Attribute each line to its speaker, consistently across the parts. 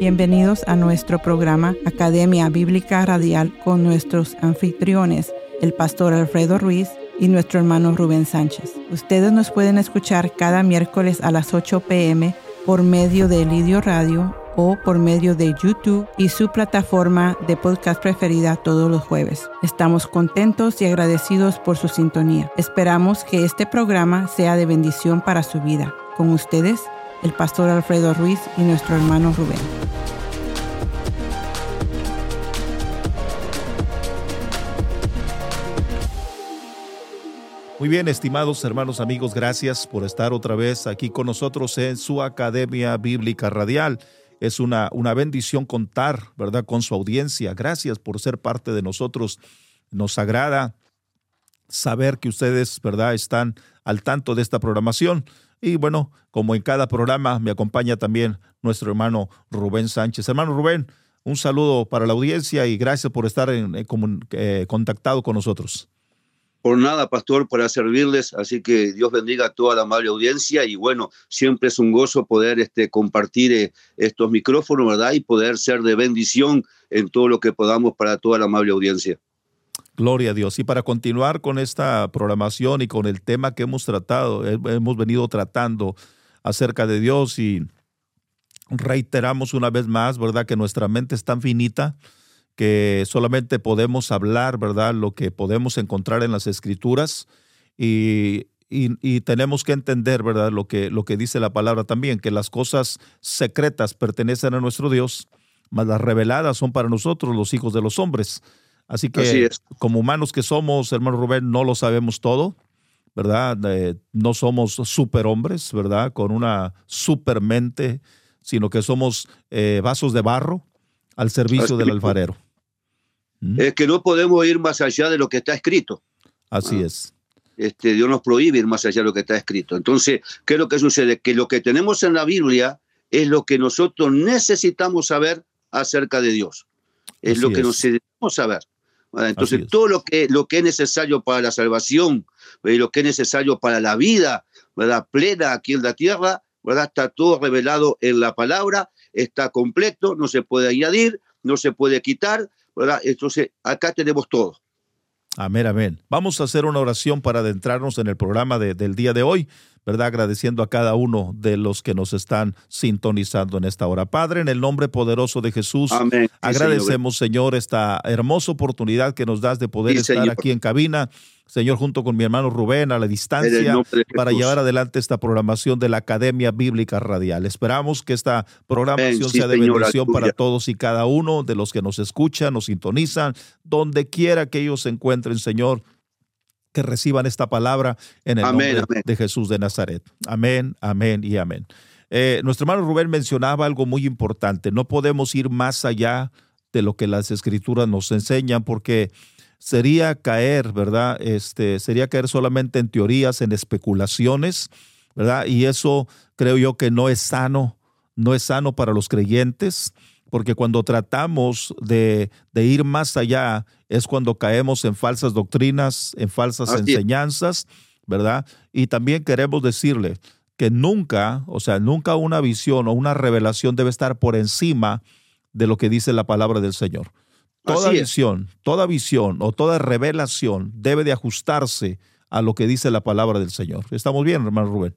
Speaker 1: Bienvenidos a nuestro programa Academia Bíblica Radial con nuestros anfitriones, el pastor Alfredo Ruiz y nuestro hermano Rubén Sánchez. Ustedes nos pueden escuchar cada miércoles a las 8 pm por medio de Lidio Radio o por medio de YouTube y su plataforma de podcast preferida todos los jueves. Estamos contentos y agradecidos por su sintonía. Esperamos que este programa sea de bendición para su vida. Con ustedes, el pastor Alfredo Ruiz y nuestro hermano Rubén.
Speaker 2: Muy bien, estimados hermanos amigos, gracias por estar otra vez aquí con nosotros en su Academia Bíblica Radial. Es una, una bendición contar, ¿verdad?, con su audiencia. Gracias por ser parte de nosotros. Nos agrada saber que ustedes, ¿verdad?, están al tanto de esta programación. Y bueno, como en cada programa, me acompaña también nuestro hermano Rubén Sánchez. Hermano Rubén, un saludo para la audiencia y gracias por estar en, eh, contactado con nosotros
Speaker 3: por nada, pastor, para servirles. Así que Dios bendiga a toda la amable audiencia y bueno, siempre es un gozo poder este, compartir eh, estos micrófonos, ¿verdad? Y poder ser de bendición en todo lo que podamos para toda la amable audiencia.
Speaker 2: Gloria a Dios. Y para continuar con esta programación y con el tema que hemos tratado, hemos venido tratando acerca de Dios y reiteramos una vez más, ¿verdad? Que nuestra mente es tan finita que solamente podemos hablar, ¿verdad? Lo que podemos encontrar en las escrituras y, y, tenemos que entender, ¿verdad? Lo que, lo que dice la palabra también, que las cosas secretas pertenecen a nuestro Dios, mas las reveladas son para nosotros, los hijos de los hombres. Así que como humanos que somos, hermano Rubén, no lo sabemos todo, ¿verdad? Eh, no somos superhombres, ¿verdad? Con una supermente, sino que somos eh, vasos de barro al servicio del alfarero
Speaker 3: es que no podemos ir más allá de lo que está escrito.
Speaker 2: Así ah. es.
Speaker 3: Este, Dios nos prohíbe ir más allá de lo que está escrito. Entonces, ¿qué es lo que sucede? Que lo que tenemos en la Biblia es lo que nosotros necesitamos saber acerca de Dios. Es lo que necesitamos saber. Entonces, todo lo que, lo que es necesario para la salvación, y lo que es necesario para la vida ¿verdad? plena aquí en la tierra, ¿verdad? está todo revelado en la palabra, está completo, no se puede añadir, no se puede quitar, entonces, acá tenemos todo.
Speaker 2: Amén, amén. Vamos a hacer una oración para adentrarnos en el programa del día de hoy. ¿verdad? Agradeciendo a cada uno de los que nos están sintonizando en esta hora. Padre, en el nombre poderoso de Jesús, agradecemos, Señor. esta hermosa oportunidad que nos das de poder estar aquí en cabina. Señor, junto con mi hermano Rubén a la distancia para llevar adelante esta programación de la Academia Bíblica Radial. Esperamos que esta programación sea de bendición para todos y cada uno de los que nos escuchan, nos sintonizan, donde quiera que ellos se encuentren, Señor que reciban esta palabra en el nombre de Jesús de Nazaret. Amén, amén y amén. Eh, nuestro hermano Rubén mencionaba algo muy importante. No podemos ir más allá de lo que las escrituras nos enseñan porque sería caer, ¿verdad? Este, sería caer solamente en teorías, en especulaciones, ¿verdad? Y eso creo yo que no es sano, no es sano para los creyentes porque cuando tratamos de, ir más allá es cuando caemos en falsas doctrinas, en falsas enseñanzas, ¿verdad? Y también queremos decirle que nunca, o sea, nunca una visión o una revelación debe estar por encima de lo que dice la palabra del Señor. Toda visión, toda visión o toda revelación debe de ajustarse a lo que dice la palabra del Señor. ¿Estamos bien, hermano Rubén?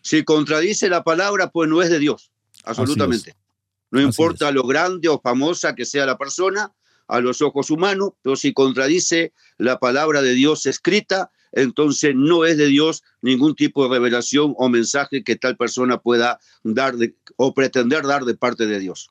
Speaker 3: Si contradice la palabra, pues no es de Dios, absolutamente. No importa lo grande o famosa que sea la persona a los ojos humanos, pero si contradice la palabra de Dios escrita, entonces no es de Dios ningún tipo de revelación o mensaje que tal persona pueda dar o pretender dar de parte de Dios.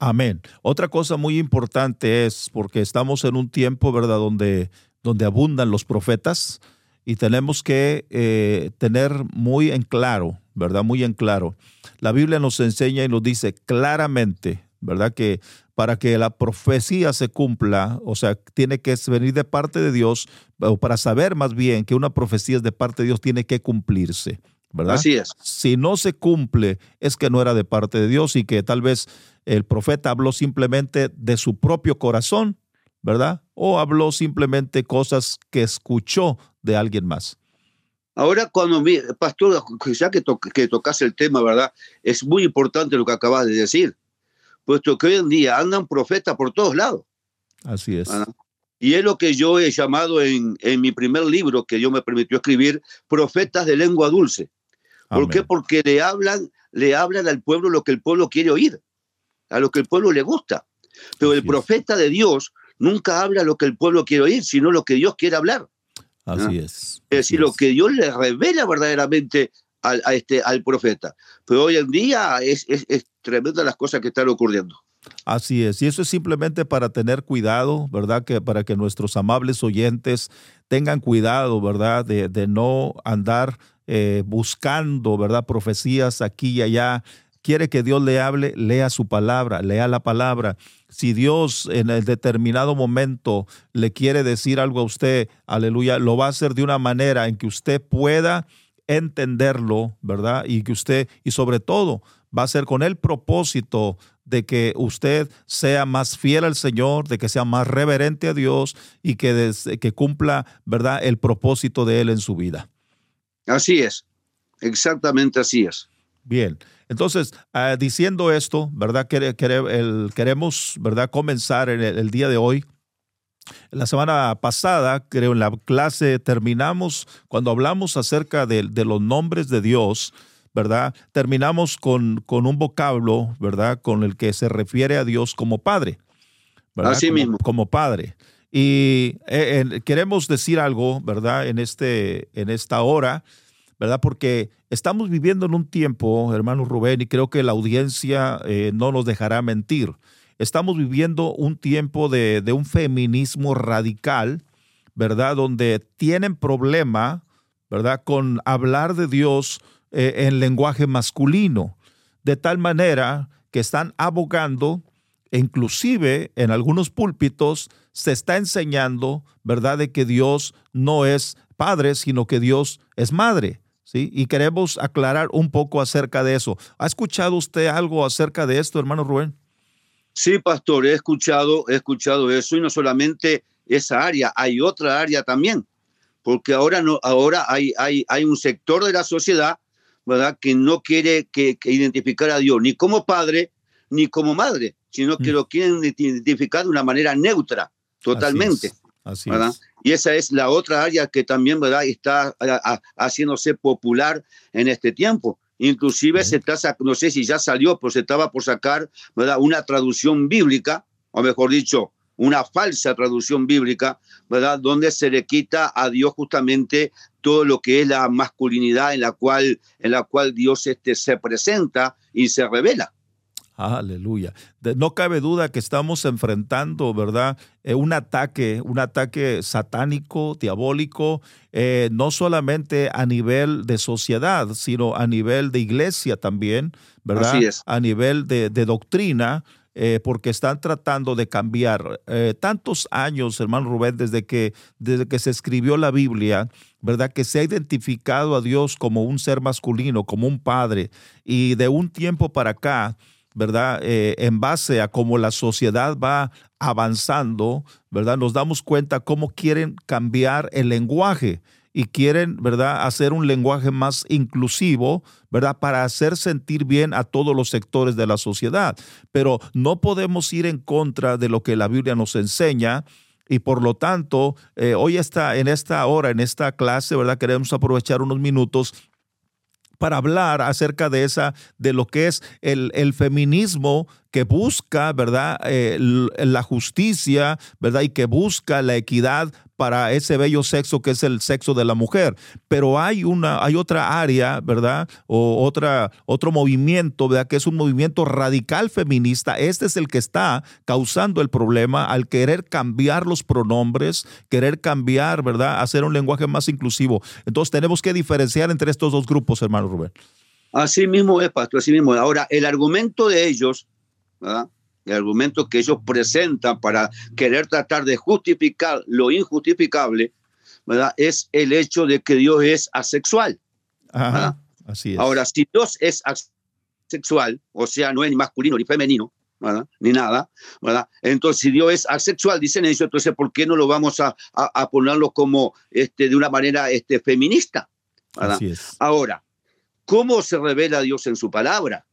Speaker 2: Amén. Otra cosa muy importante es, porque estamos en un tiempo, ¿verdad?, donde, donde abundan los profetas y tenemos que eh, tener muy en claro, ¿verdad? Muy en claro la Biblia nos enseña y nos dice claramente, ¿verdad? Que para que la profecía se cumpla, o sea, tiene que venir de parte de Dios, o para saber más bien que una profecía es de parte de Dios, tiene que cumplirse, ¿verdad?
Speaker 3: Así es.
Speaker 2: Si no se cumple, es que no era de parte de Dios y que tal vez el profeta habló simplemente de su propio corazón, ¿verdad? O habló simplemente cosas que escuchó de alguien más.
Speaker 3: Ahora, cuando, pastor, ya que, que tocas el tema, ¿verdad? Es muy importante lo que acabas de decir, puesto que hoy en día andan profetas por todos lados.
Speaker 2: Así es.
Speaker 3: Y es lo que yo he llamado en, en, mi primer libro que Dios me permitió escribir, profetas de lengua dulce. ¿Por qué? Porque le hablan, le hablan al pueblo lo que el pueblo quiere oír, a lo que el pueblo le gusta. Pero el profeta de Dios nunca habla lo que el pueblo quiere oír, sino lo que Dios quiere hablar.
Speaker 2: Así es.
Speaker 3: Es decir, lo que Dios le revela verdaderamente al, a este, al profeta. Pero hoy en día es, es, es tremenda las cosas que están ocurriendo.
Speaker 2: Así es, y eso es simplemente para tener cuidado, ¿verdad? Que para que nuestros amables oyentes tengan cuidado, ¿verdad? De, no andar eh, buscando, ¿verdad? Profecías aquí y allá. Quiere que Dios le hable, lea su palabra, lea la palabra. Si Dios en el determinado momento le quiere decir algo a usted, aleluya, lo va a hacer de una manera en que usted pueda entenderlo, ¿verdad? Y que usted, y sobre todo, va a ser con el propósito de que usted sea más fiel al Señor, de que sea más reverente a Dios y que, que cumpla, ¿verdad?, el propósito de Él en su vida.
Speaker 3: Así es, exactamente así es.
Speaker 2: Bien, entonces, uh, diciendo esto, ¿verdad? Queremos, ¿verdad?, comenzar en el, el día de hoy la semana pasada, creo, en la clase terminamos, cuando hablamos acerca de, de los nombres de Dios, ¿verdad? Terminamos con, con, un vocablo, ¿verdad? Con el que se refiere a Dios como Padre. ¿verdad?
Speaker 3: Así
Speaker 2: como,
Speaker 3: mismo.
Speaker 2: Como Padre. Y eh, eh, queremos decir algo, ¿verdad? En, este, en esta hora, ¿verdad? Porque estamos viviendo en un tiempo, hermano Rubén, y creo que la audiencia eh, no nos dejará mentir. Estamos viviendo un tiempo de, de un feminismo radical, ¿verdad? Donde tienen problema, ¿verdad? Con hablar de Dios eh, en lenguaje masculino, de tal manera que están abogando, e inclusive en algunos púlpitos se está enseñando, ¿verdad?, de que Dios no es padre, sino que Dios es madre. ¿Sí? Y queremos aclarar un poco acerca de eso. ¿Ha escuchado usted algo acerca de esto, hermano Rubén?
Speaker 3: Sí, pastor, he escuchado, he escuchado eso y no solamente esa área, hay otra área también, porque ahora no, ahora hay, hay, hay un sector de la sociedad, ¿verdad?, que no quiere que, que identificar a Dios ni como padre ni como madre, sino que mm. lo quieren identificar de una manera neutra, totalmente.
Speaker 2: Así es. Así
Speaker 3: ¿verdad?
Speaker 2: es.
Speaker 3: Y esa es la otra área que también ¿verdad? está a, a, haciéndose popular en este tiempo. Inclusive se está, no sé si ya salió, pero se estaba por sacar ¿verdad? una traducción bíblica, o mejor dicho, una falsa traducción bíblica, ¿verdad? Donde se le quita a Dios justamente todo lo que es la masculinidad en la cual, en la cual Dios este, se presenta y se revela.
Speaker 2: Aleluya. No cabe duda que estamos enfrentando, ¿verdad? Eh, un ataque, un ataque satánico, diabólico, eh, no solamente a nivel de sociedad, sino a nivel de iglesia también, ¿verdad?
Speaker 3: Así es.
Speaker 2: A nivel de, de doctrina. Eh, porque están tratando de cambiar eh, tantos años, hermano Rubén, desde que, desde que se escribió la Biblia, ¿verdad? Que se ha identificado a Dios como un ser masculino, como un padre, y de un tiempo para acá, ¿verdad? Eh, en base a cómo la sociedad va avanzando, ¿verdad? Nos damos cuenta cómo quieren cambiar el lenguaje y quieren, ¿verdad?, hacer un lenguaje más inclusivo, ¿verdad?, para hacer sentir bien a todos los sectores de la sociedad. Pero no podemos ir en contra de lo que la Biblia nos enseña. Y por lo tanto, eh, hoy está en esta hora, en esta clase, ¿verdad? Queremos aprovechar unos minutos para hablar acerca de esa, de lo que es el, feminismo que busca, ¿verdad?, eh, la justicia, ¿verdad?, y que busca la equidad para ese bello sexo que es el sexo de la mujer. Pero hay una, hay otra área, ¿verdad? O otra, otro movimiento, ¿verdad? Que es un movimiento radical feminista. Este es el que está causando el problema al querer cambiar los pronombres, querer cambiar, ¿verdad? Hacer un lenguaje más inclusivo. Entonces tenemos que diferenciar entre estos dos grupos, hermano Rubén.
Speaker 3: Así mismo es, pastor, así mismo. Ahora, el argumento de ellos, ¿verdad? El argumento que ellos presentan para querer tratar de justificar lo injustificable, ¿verdad? Es el hecho de que Dios es asexual.
Speaker 2: Ajá, así es.
Speaker 3: Ahora, si Dios es asexual, o sea, no es ni masculino ni femenino, ¿verdad? ni nada, ¿verdad? Entonces, si Dios es asexual, dicen ellos, entonces, ¿por qué no lo vamos a, a, a ponerlo como este, de una manera este, feminista? ¿verdad?
Speaker 2: Así es.
Speaker 3: Ahora, ¿cómo se revela Dios en su palabra?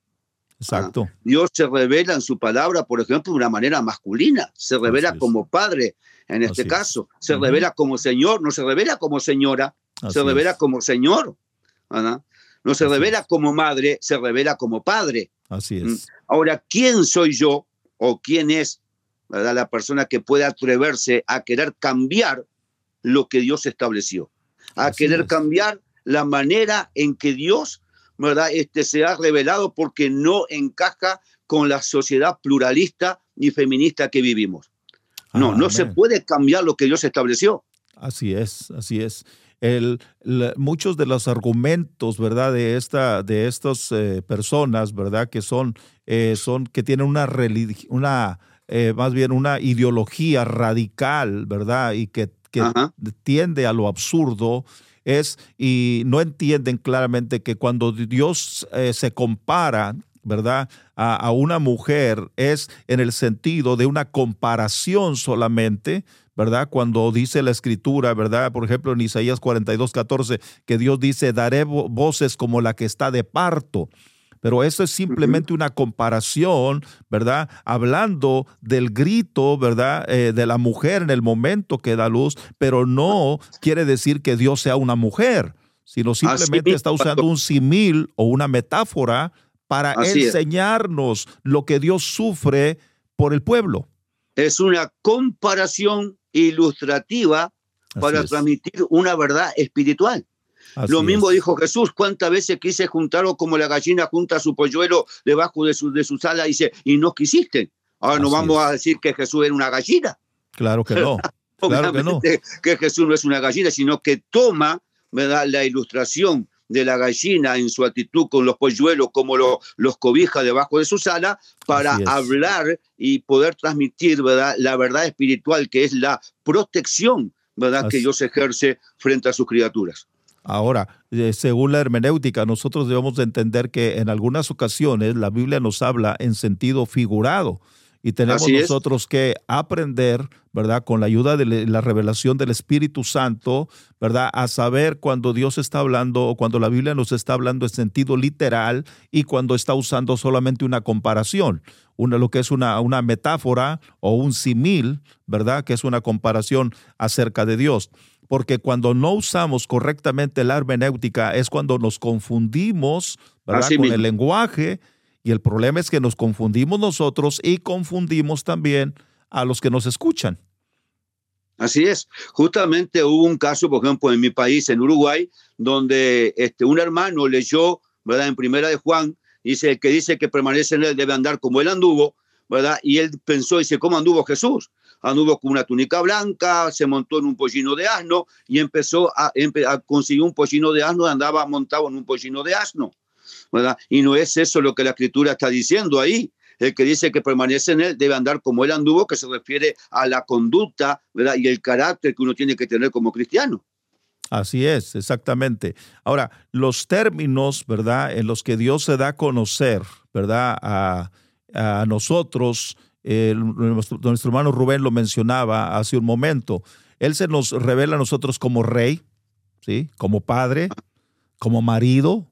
Speaker 2: Exacto.
Speaker 3: Dios se revela en su palabra, por ejemplo, de una manera masculina. Se revela como padre, en este caso. Se revela como señor, no se revela como señora, se revela como señor. No se revela como madre, se revela como padre.
Speaker 2: Así mm. es.
Speaker 3: Ahora, ¿quién soy yo o quién es ¿verdad? la persona que puede atreverse a querer cambiar lo que Dios estableció? A querer cambiar la manera en que Dios ¿verdad? Este, se ha revelado porque no encaja con la sociedad pluralista y feminista que vivimos. No, no se puede cambiar lo que Dios estableció.
Speaker 2: Así es, así es. El, muchos de los argumentos, ¿verdad? De esta, de estas eh, personas, ¿verdad? Que son, eh, son que tienen una una eh, más bien una ideología radical, ¿verdad? Y que, que tiende a lo absurdo es, y no entienden claramente que cuando Dios eh, se compara, ¿verdad? A, una mujer es en el sentido de una comparación solamente, ¿verdad? Cuando dice la escritura, ¿verdad? Por ejemplo, en Isaías 42, 14, que Dios dice, daré voces como la que está de parto. Pero eso es simplemente una comparación, ¿verdad? Hablando del grito, ¿verdad? Eh, de la mujer en el momento que da luz, pero no quiere decir que Dios sea una mujer, sino simplemente está usando un simil o una metáfora para enseñarnos lo que Dios sufre por el pueblo.
Speaker 3: Es una comparación ilustrativa para transmitir una verdad espiritual. Lo mismo dijo Jesús, cuántas veces quise juntarlo como la gallina junta su polluelo debajo de su, de su sala dice, y no quisiste. Ahora no vamos a decir que Jesús era una gallina.
Speaker 2: Claro que no. claro que, no.
Speaker 3: que Jesús no es una gallina, sino que toma la ilustración de la gallina en su actitud con los polluelos como los cobija debajo de su sala para hablar y poder transmitir ¿verdad? la verdad espiritual que es la protección ¿verdad? que Dios ejerce frente a sus criaturas.
Speaker 2: Ahora, eh, según la hermenéutica, nosotros debemos de entender que en algunas ocasiones la Biblia nos habla en sentido figurado y tenemos nosotros que aprender, ¿verdad? Con la ayuda de la revelación del Espíritu Santo, ¿verdad? A saber cuando Dios está hablando o cuando la Biblia nos está hablando en sentido literal y cuando está usando solamente una comparación, una, lo que es una, una metáfora o un simil, ¿verdad? Que es una comparación acerca de Dios porque cuando no usamos correctamente la hermenéutica es cuando nos confundimos con el lenguaje y el problema es que nos confundimos nosotros y confundimos también a los que nos escuchan.
Speaker 3: Así es. Justamente hubo un caso, por ejemplo, en mi país, en Uruguay, donde este, un hermano leyó, ¿verdad? En primera de Juan, dice que dice que permanece en él debe andar como él anduvo, ¿verdad? Y él pensó, dice, ¿cómo anduvo Jesús? Anduvo con una túnica blanca, se montó en un pollino de asno y empezó a, conseguir un pollino de asno, andaba montado en un pollino de asno. ¿verdad? Y no es eso lo que la escritura está diciendo ahí. El que dice que permanece en él debe andar como él anduvo, que se refiere a la conducta ¿verdad? y el carácter que uno tiene que tener como cristiano.
Speaker 2: Así es, exactamente. Ahora, los términos, ¿verdad?, en los que Dios se da a conocer, ¿verdad?, a, a nosotros, nuestro, hermano Rubén lo mencionaba hace un momento. Él se nos revela a nosotros como rey, ¿sí? como padre, como marido,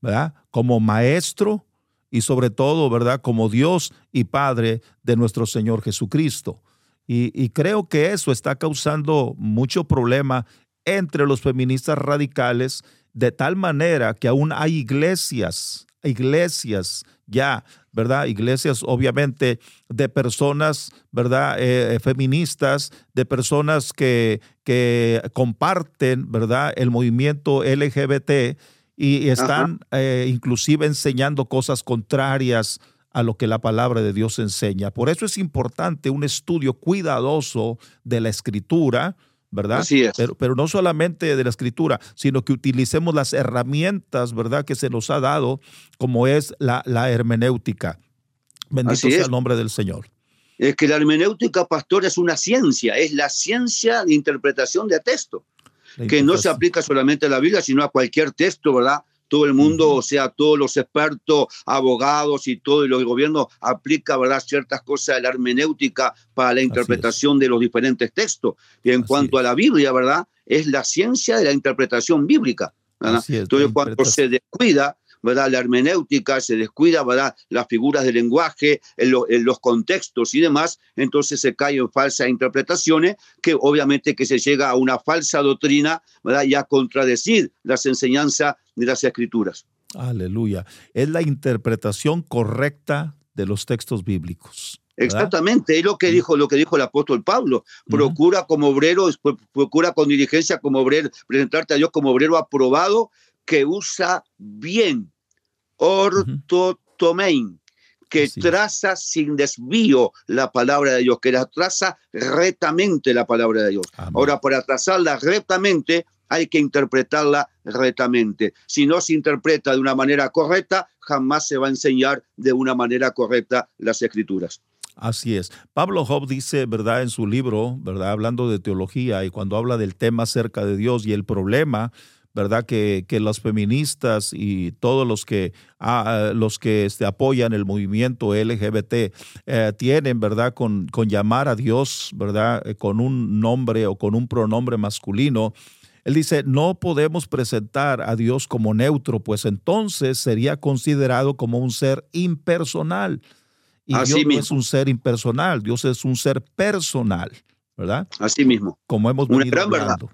Speaker 2: ¿verdad? como maestro y sobre todo, ¿verdad? como Dios y Padre de nuestro Señor Jesucristo. Y, y creo que eso está causando mucho problema entre los feministas radicales, de tal manera que aún hay iglesias, iglesias ya ¿verdad? Iglesias obviamente de personas, ¿verdad? Eh, eh, feministas, de personas que, que comparten, ¿verdad? El movimiento LGBT y están eh, inclusive enseñando cosas contrarias a lo que la palabra de Dios enseña. Por eso es importante un estudio cuidadoso de la escritura, ¿verdad?
Speaker 3: Así es.
Speaker 2: Pero, pero, no solamente de la escritura, sino que utilicemos las herramientas, ¿verdad?, que se nos ha dado, como es la, la hermenéutica. Bendito sea el nombre del Señor.
Speaker 3: Es que la hermenéutica, pastor, es una ciencia, es la ciencia de interpretación de texto, que no se aplica solamente a la Biblia, sino a cualquier texto, ¿verdad? Todo el mundo, o sea, todos los expertos, abogados y todo el gobierno aplica, ¿verdad?, ciertas cosas de la hermenéutica para la interpretación de los diferentes textos. Y en cuanto a la Biblia, ¿verdad?, es la ciencia de la interpretación bíblica. Entonces, cuando se descuida, ¿verdad? la hermenéutica, se descuida ¿verdad? las figuras de lenguaje, en, los contextos y demás, entonces se cae en falsas interpretaciones que obviamente que se llega a una falsa doctrina ¿verdad? y a contradecir las enseñanzas de las escrituras.
Speaker 2: Aleluya. Es la interpretación correcta de los textos bíblicos.
Speaker 3: Exactamente, es lo que dijo, lo que dijo el apóstol Pablo. Procura como obrero, procura con diligencia como obrero, presentarte a Dios como obrero aprobado que usa bien, ortotomein, que traza sin desvío la palabra de Dios, que la traza rectamente la palabra de Dios. Ahora, para trazarla rectamente, hay que interpretarla rectamente. Si no se interpreta de una manera correcta, jamás se va a enseñar de una manera correcta las escrituras.
Speaker 2: Así es. Pablo Job dice, ¿verdad? En su libro, ¿verdad? Hablando de teología y cuando habla del tema acerca de Dios y el problema, ¿verdad? Que, que los feministas y todos los que, ah, los que este, apoyan el movimiento LGBT eh, tienen, ¿verdad? Con, con llamar a Dios, ¿verdad? Eh, con un nombre o con un pronombre masculino. Él dice, no podemos presentar a Dios como neutro, pues entonces sería considerado como un ser impersonal. Y Dios no es un ser impersonal, Dios es un ser personal, ¿verdad?
Speaker 3: Así mismo.
Speaker 2: Como hemos venido hablando.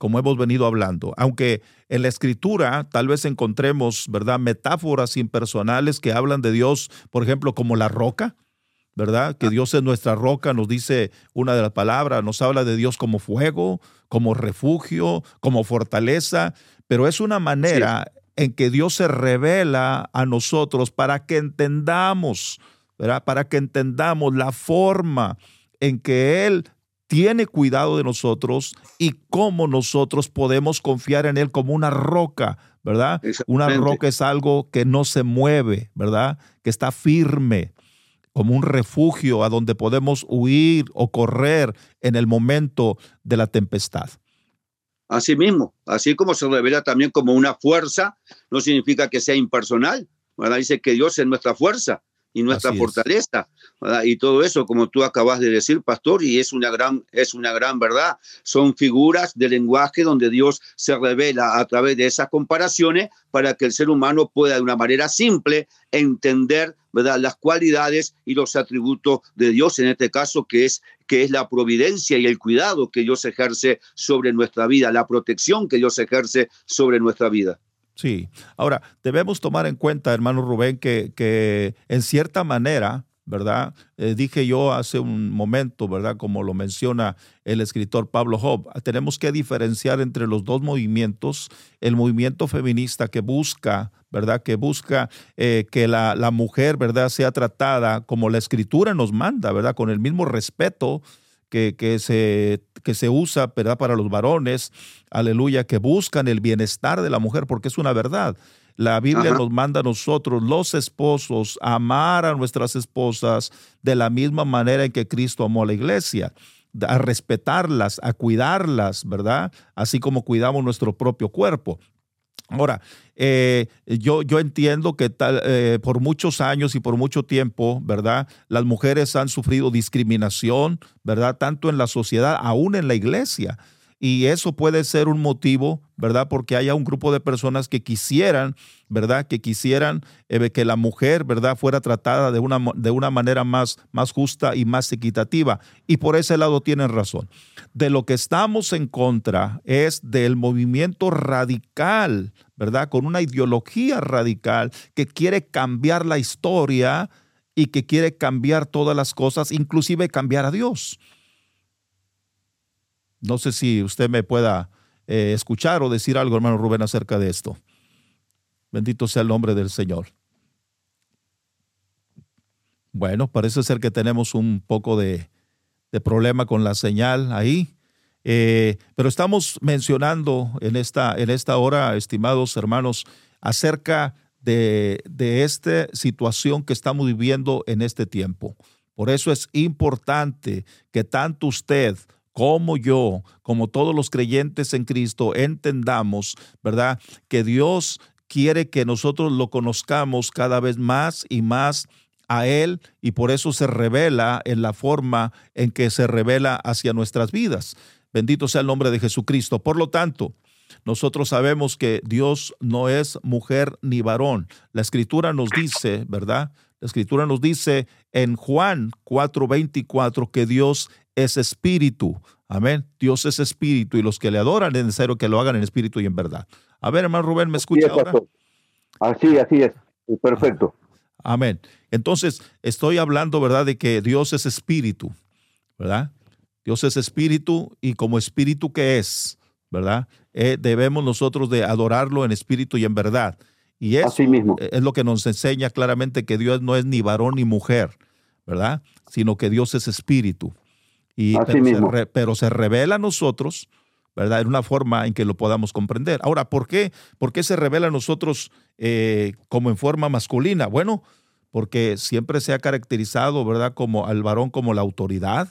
Speaker 2: Como hemos venido hablando. Aunque en la escritura tal vez encontremos, ¿verdad? Metáforas impersonales que hablan de Dios, por ejemplo, como la roca, ¿verdad? Que ah. Dios es nuestra roca, nos dice una de las palabras, nos habla de Dios como fuego, como refugio, como fortaleza, pero es una manera en que Dios se revela a nosotros para que entendamos, ¿verdad? Para que entendamos la forma en que Él tiene cuidado de nosotros y cómo nosotros podemos confiar en Él como una roca, ¿verdad? Una roca es algo que no se mueve, ¿verdad? Que está firme, como un refugio a donde podemos huir o correr en el momento de la tempestad.
Speaker 3: Así mismo, así como se revela también como una fuerza, no significa que sea impersonal. ¿verdad? Dice que Dios es nuestra fuerza y nuestra fortaleza y todo eso como tú acabas de decir pastor y es una gran es una gran verdad. Son figuras de lenguaje donde Dios se revela a través de esas comparaciones para que el ser humano pueda de una manera simple entender ¿verdad? las cualidades y los atributos de Dios en este caso que es que es la providencia y el cuidado que Dios ejerce sobre nuestra vida la protección que Dios ejerce sobre nuestra vida
Speaker 2: Sí. Ahora, debemos tomar en cuenta, hermano Rubén, que, que en cierta manera, ¿verdad? Eh, dije yo hace un momento, ¿verdad? Como lo menciona el escritor Pablo Job, tenemos que diferenciar entre los dos movimientos, el movimiento feminista que busca, ¿verdad? Que busca eh, que la, la, mujer, ¿verdad? Sea tratada como la escritura nos manda, ¿verdad? Con el mismo respeto que, se, que se usa ¿verdad? para los varones, aleluya, que buscan el bienestar de la mujer, porque es una verdad. La Biblia nos manda a nosotros, los esposos, a amar a nuestras esposas de la misma manera en que Cristo amó a la iglesia, a respetarlas, a cuidarlas, ¿verdad? Así como cuidamos nuestro propio cuerpo. Ahora, eh, yo, yo entiendo que tal, eh, por muchos años y por mucho tiempo, ¿verdad? Las mujeres han sufrido discriminación, ¿verdad? Tanto en la sociedad, aún en la iglesia. Y eso puede ser un motivo, ¿verdad? Porque haya un grupo de personas que quisieran, ¿verdad? Que quisieran eh, que la mujer, ¿verdad? Fuera tratada de una, de una manera más, más justa y más equitativa. Y por ese lado tienen razón. De lo que estamos en contra es del movimiento radical, ¿verdad? Con una ideología radical que quiere cambiar la historia y que quiere cambiar todas las cosas, inclusive cambiar a Dios. No sé si usted me pueda eh, escuchar o decir algo, hermano Rubén, acerca de esto. Bendito sea el nombre del Señor. Bueno, parece ser que tenemos un poco de, problema con la señal ahí. Eh, pero estamos mencionando en esta, en esta hora, estimados hermanos, acerca de, de esta situación que estamos viviendo en este tiempo. Por eso es importante que tanto usted como yo, como todos los creyentes en Cristo, entendamos, ¿verdad? Que Dios quiere que nosotros lo conozcamos cada vez más y más a Él y por eso se revela en la forma en que se revela hacia nuestras vidas. Bendito sea el nombre de Jesucristo. Por lo tanto, nosotros sabemos que Dios no es mujer ni varón. La escritura nos dice, ¿verdad? La escritura nos dice en Juan 4:24 que Dios es espíritu. Amén. Dios es espíritu y los que le adoran es necesario que lo hagan en espíritu y en verdad. A ver, hermano Rubén, ¿me escucha ahora?
Speaker 3: Así, así es. Perfecto.
Speaker 2: Amén. Entonces, estoy hablando, ¿verdad?, de que Dios es espíritu, ¿verdad? Dios es espíritu y como espíritu que es, ¿verdad? Eh, debemos nosotros de adorarlo en espíritu y en verdad. Y eso
Speaker 3: mismo.
Speaker 2: es lo que nos enseña claramente que Dios no es ni varón ni mujer, ¿verdad? Sino que Dios es espíritu. Y, pero, Se revela a nosotros, ¿verdad? En una forma en que lo podamos comprender. Ahora, ¿por qué, ¿Por qué se revela a nosotros eh, como en forma masculina? Bueno, porque siempre se ha caracterizado, ¿verdad? Como al varón como la autoridad,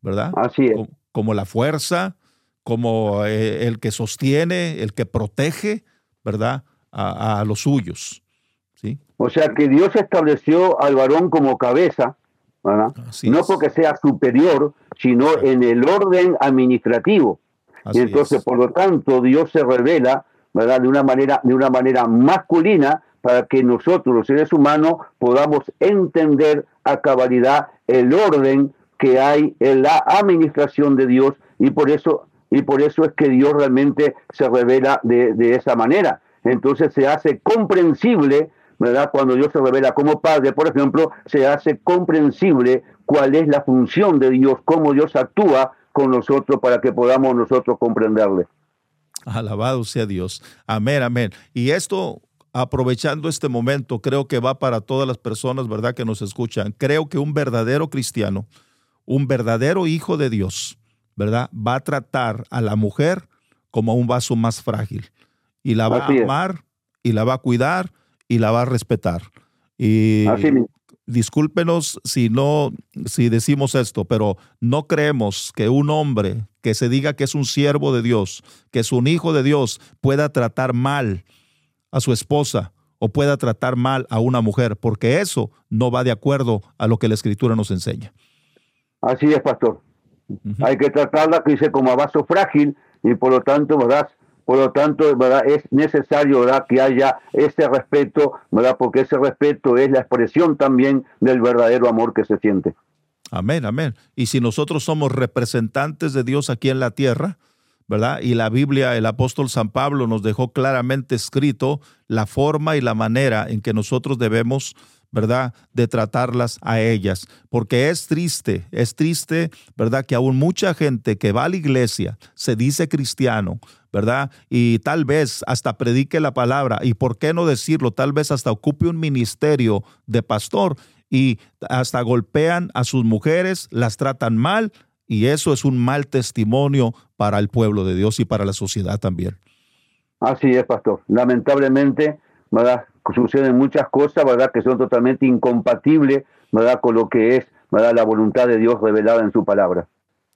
Speaker 2: ¿verdad?
Speaker 3: Así es.
Speaker 2: Como, la fuerza, como eh, el que sostiene, el que protege, ¿verdad? A, los suyos. ¿sí?
Speaker 3: O sea que Dios estableció al varón como cabeza, ¿verdad? no porque sea superior, sino en el orden administrativo. y entonces, por lo tanto, Dios se revela, ¿verdad? De una manera, de una manera masculina para que nosotros, los seres humanos, podamos entender a cabalidad el orden que hay en la administración de Dios y por eso, y por eso es que Dios realmente se revela de, de esa manera. Entonces se hace comprensible, ¿verdad? Cuando Dios se revela como Padre, por ejemplo, se hace comprensible cuál es la función de Dios, cómo Dios actúa con nosotros para que podamos nosotros comprenderle.
Speaker 2: Alabado sea Dios. Amén, amén. Y esto aprovechando este momento, creo que va para todas las personas, ¿verdad?, que nos escuchan. Creo que un verdadero cristiano, un verdadero hijo de Dios, ¿verdad?, va a tratar a la mujer como un vaso más frágil y la va a amar y la va a cuidar y la va a respetar. Y discúlpenos si no, si decimos esto, pero no creemos que un hombre que se diga que es un siervo de Dios, que es un hijo de Dios, pueda tratar mal a su esposa o pueda tratar mal a una mujer, porque eso no va de acuerdo a lo que la escritura nos enseña.
Speaker 3: Así es, pastor. Hay que tratarla, que dice, como a vaso frágil y por lo tanto, ¿verdad? Por lo tanto, es necesario que haya ese respeto, ¿verdad? porque ese respeto es la expresión también del verdadero amor que se siente.
Speaker 2: Amén, amén. Y si nosotros somos representantes de Dios aquí en la tierra, ¿verdad? Y la Biblia, el apóstol San Pablo nos dejó claramente escrito la forma y la manera en que nosotros debemos, ¿verdad?, de tratarlas a ellas. Porque es triste, es triste, ¿verdad?, que aún mucha gente que va a la iglesia se dice cristiano, ¿verdad? Y tal vez hasta predique la palabra, y por qué no decirlo, tal vez hasta ocupe un ministerio de pastor y hasta golpean a sus mujeres, las tratan mal, y eso es un mal testimonio para el pueblo de Dios y para la sociedad también.
Speaker 3: Así es, pastor. Lamentablemente, ¿verdad? Suceden muchas cosas, ¿verdad? Que son totalmente incompatibles, ¿verdad? Con lo que es, ¿verdad? La voluntad de Dios revelada en su palabra.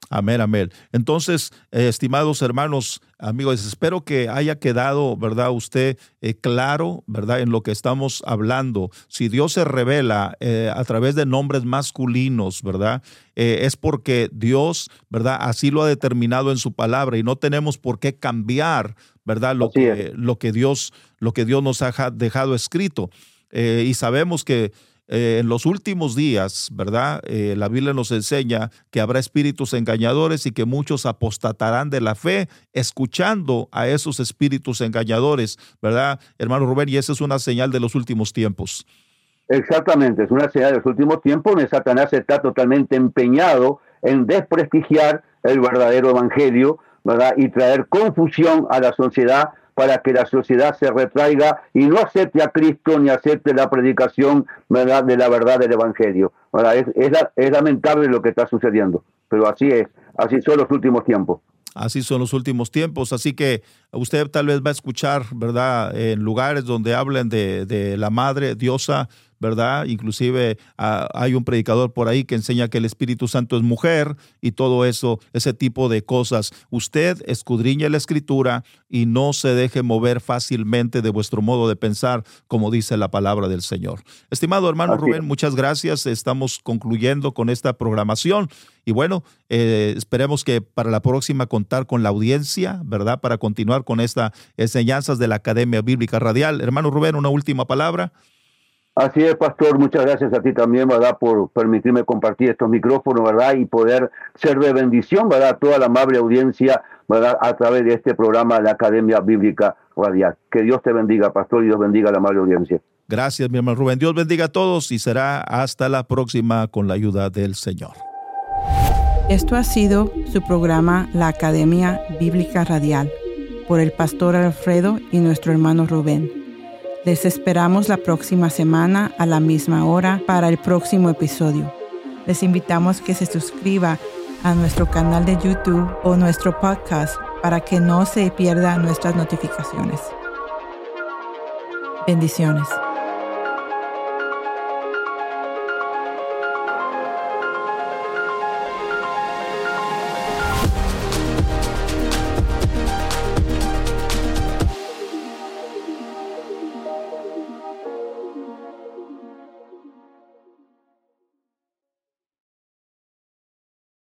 Speaker 2: Amén, amén. Entonces, eh, estimados hermanos, amigos, espero que haya quedado, ¿verdad? Usted eh, claro, ¿verdad? En lo que estamos hablando. Si Dios se revela eh, a través de nombres masculinos, ¿verdad? es porque Dios, ¿verdad? Así lo ha determinado en su palabra y no tenemos por qué cambiar, ¿verdad? Lo, que, lo que, Dios, lo que Dios nos ha dejado escrito. y sabemos que eh, en los últimos días, ¿verdad? Eh, la Biblia nos enseña que habrá espíritus engañadores y que muchos apostatarán de la fe escuchando a esos espíritus engañadores, ¿verdad, hermano Rubén? Y esa es una señal de los últimos tiempos.
Speaker 3: Exactamente, es una señal de los últimos tiempos donde Satanás está totalmente empeñado en desprestigiar el verdadero evangelio, ¿verdad? Y traer confusión a la sociedad para que la sociedad se retraiga y no acepte a Cristo ni acepte la predicación de la verdad del Evangelio. Es, es, lamentable lo que está sucediendo, pero así es, así son los últimos tiempos.
Speaker 2: Así son los últimos tiempos, así que usted tal vez va a escuchar, ¿verdad?, en lugares donde hablen de la Madre Diosa, ¿verdad? Inclusive ah, hay un predicador por ahí que enseña que el Espíritu Santo es mujer y todo eso, ese tipo de cosas. Usted escudriña la escritura y no se deje mover fácilmente de vuestro modo de pensar, como dice la palabra del Señor. Estimado hermano Rubén, muchas gracias. Estamos concluyendo con esta programación y bueno, eh, esperemos que para la próxima contar con la audiencia, ¿verdad? Para continuar con estas enseñanzas de la Academia Bíblica Radial. Hermano Rubén, una última palabra.
Speaker 3: Así es, pastor. Muchas gracias a ti también, ¿verdad? Por permitirme compartir estos micrófonos, ¿verdad? Y poder ser de bendición, ¿verdad? A toda la amable audiencia, ¿verdad? A través de este programa, la Academia Bíblica Radial. Que Dios te bendiga, pastor, y Dios bendiga a la amable audiencia.
Speaker 2: Gracias, mi hermano Rubén. Dios bendiga a todos y será hasta la próxima con la ayuda del Señor.
Speaker 1: Esto ha sido su programa La Academia Bíblica Radial por el pastor Alfredo y nuestro hermano Rubén. Les esperamos la próxima semana a la misma hora para el próximo episodio. Les invitamos que se suscriba a nuestro canal de YouTube o nuestro podcast para que no se pierdan nuestras notificaciones. Bendiciones.